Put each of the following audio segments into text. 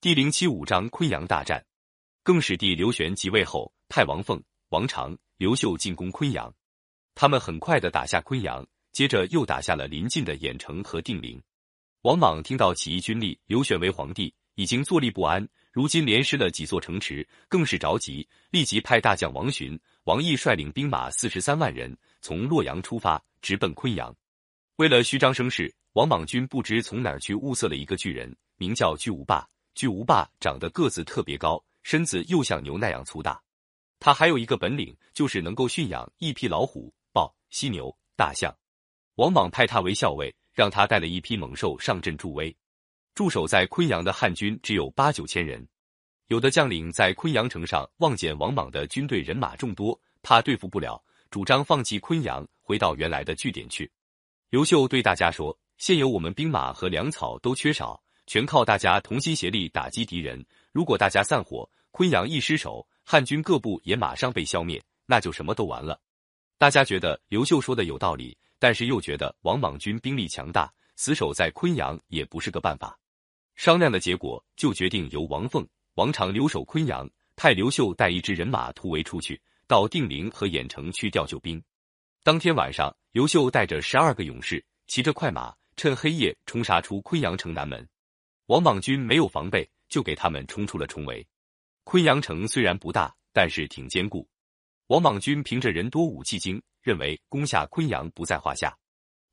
第零七五章昆阳大战。更始帝刘玄即位后，派王凤、王长、刘秀进攻昆阳，他们很快的打下昆阳，接着又打下了临近的郾城和定陵。王莽听到起义军立刘玄为皇帝，已经坐立不安，如今连失了几座城池，更是着急，立即派大将王寻、王毅率领兵马四十三万人，从洛阳出发，直奔昆阳。为了虚张声势，王莽军不知从哪儿去物色了一个巨人，名叫巨无霸。巨无霸长得个子特别高，身子又像牛那样粗大。他还有一个本领，就是能够驯养一匹老虎、豹、犀牛、大象。王莽派他为校尉，让他带了一批猛兽上阵助威。驻守在昆阳的汉军只有八九千人，有的将领在昆阳城上望见王莽的军队人马众多，怕对付不了，主张放弃昆阳，回到原来的据点去。刘秀对大家说：“现有我们兵马和粮草都缺少。”全靠大家同心协力打击敌人。如果大家散伙，昆阳一失守，汉军各部也马上被消灭，那就什么都完了。大家觉得刘秀说的有道理，但是又觉得王莽军兵力强大，死守在昆阳也不是个办法。商量的结果，就决定由王凤、王长留守昆阳，派刘秀带一支人马突围出去，到定陵和郾城去调救兵。当天晚上，刘秀带着十二个勇士，骑着快马，趁黑夜冲杀出昆阳城南门。王莽军没有防备，就给他们冲出了重围。昆阳城虽然不大，但是挺坚固。王莽军凭着人多武器精，认为攻下昆阳不在话下。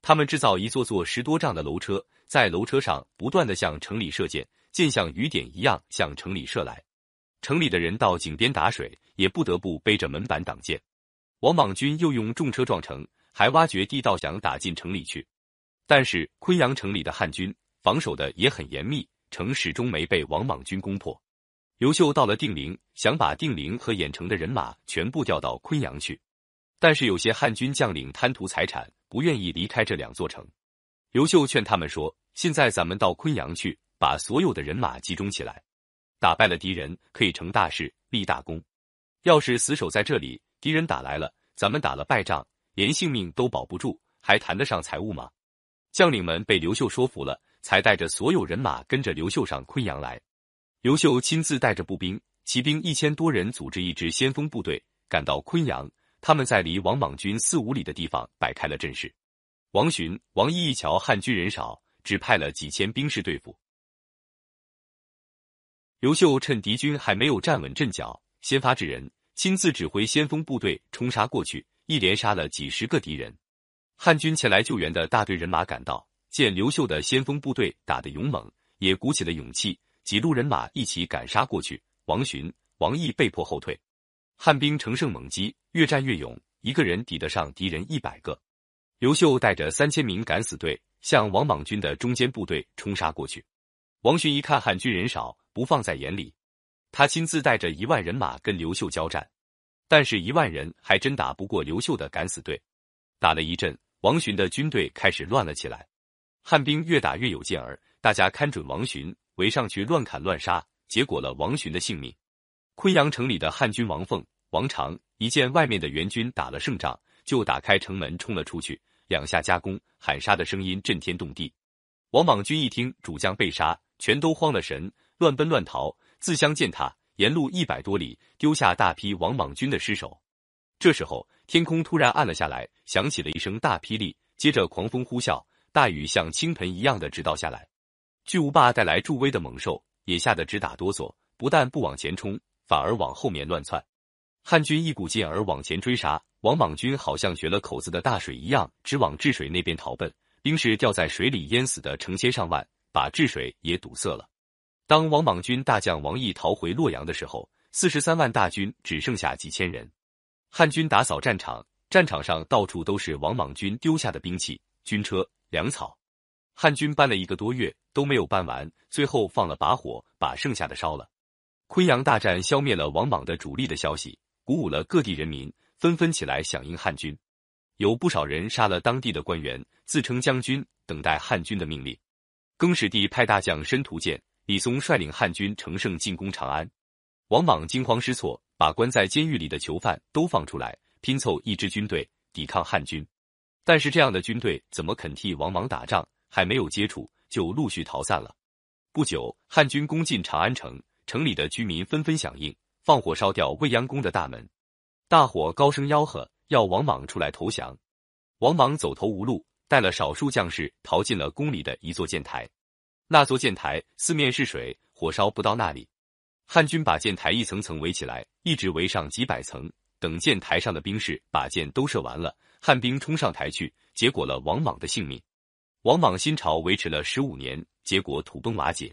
他们制造一座座十多丈的楼车，在楼车上不断的向城里射箭，箭像雨点一样向城里射来。城里的人到井边打水，也不得不背着门板挡箭。王莽军又用重车撞城，还挖掘地道想打进城里去。但是昆阳城里的汉军。防守的也很严密，城始终没被王莽军攻破。刘秀到了定陵，想把定陵和郾城的人马全部调到昆阳去，但是有些汉军将领贪图财产，不愿意离开这两座城。刘秀劝他们说：“现在咱们到昆阳去，把所有的人马集中起来，打败了敌人，可以成大事，立大功。要是死守在这里，敌人打来了，咱们打了败仗，连性命都保不住，还谈得上财物吗？”将领们被刘秀说服了。才带着所有人马跟着刘秀上昆阳来。刘秀亲自带着步兵、骑兵一千多人，组织一支先锋部队赶到昆阳。他们在离王莽军四五里的地方摆开了阵势。王寻、王毅一瞧汉军人少，只派了几千兵士对付。刘秀趁敌军还没有站稳阵脚，先发制人，亲自指挥先锋部队冲杀过去，一连杀了几十个敌人。汉军前来救援的大队人马赶到。见刘秀的先锋部队打得勇猛，也鼓起了勇气，几路人马一起赶杀过去。王寻、王毅被迫后退，汉兵乘胜猛击，越战越勇，一个人抵得上敌人一百个。刘秀带着三千名敢死队向王莽军的中间部队冲杀过去。王寻一看汉军人少，不放在眼里，他亲自带着一万人马跟刘秀交战，但是一万人还真打不过刘秀的敢死队。打了一阵，王寻的军队开始乱了起来。汉兵越打越有劲儿，大家看准王寻，围上去乱砍乱杀，结果了王寻的性命。昆阳城里的汉军王凤、王长一见外面的援军打了胜仗，就打开城门冲了出去，两下夹攻，喊杀的声音震天动地。王莽军一听主将被杀，全都慌了神，乱奔乱逃，自相践踏，沿路一百多里丢下大批王莽军的尸首。这时候天空突然暗了下来，响起了一声大霹雳，接着狂风呼啸。大雨像倾盆一样的直倒下来，巨无霸带来助威的猛兽也吓得直打哆嗦，不但不往前冲，反而往后面乱窜。汉军一股劲儿往前追杀，王莽军好像掘了口子的大水一样，直往治水那边逃奔。兵士掉在水里淹死的成千上万，把治水也堵塞了。当王莽军大将王毅逃回洛阳的时候，四十三万大军只剩下几千人。汉军打扫战场，战场上到处都是王莽军丢下的兵器、军车。粮草，汉军搬了一个多月都没有搬完，最后放了把火把剩下的烧了。昆阳大战消灭了王莽的主力的消息，鼓舞了各地人民，纷纷起来响应汉军。有不少人杀了当地的官员，自称将军，等待汉军的命令。更始帝派大将申屠建、李松率领汉军乘胜进攻长安。王莽惊慌失措，把关在监狱里的囚犯都放出来，拼凑一支军队抵抗汉军。但是这样的军队怎么肯替王莽打仗？还没有接触，就陆续逃散了。不久，汉军攻进长安城，城里的居民纷纷响应，放火烧掉未央宫的大门。大伙高声吆喝，要王莽出来投降。王莽走投无路，带了少数将士逃进了宫里的一座箭台。那座箭台四面是水，火烧不到那里。汉军把箭台一层层围起来，一直围上几百层。等箭台上的兵士把箭都射完了，汉兵冲上台去，结果了王莽的性命。王莽新朝维持了十五年，结果土崩瓦解。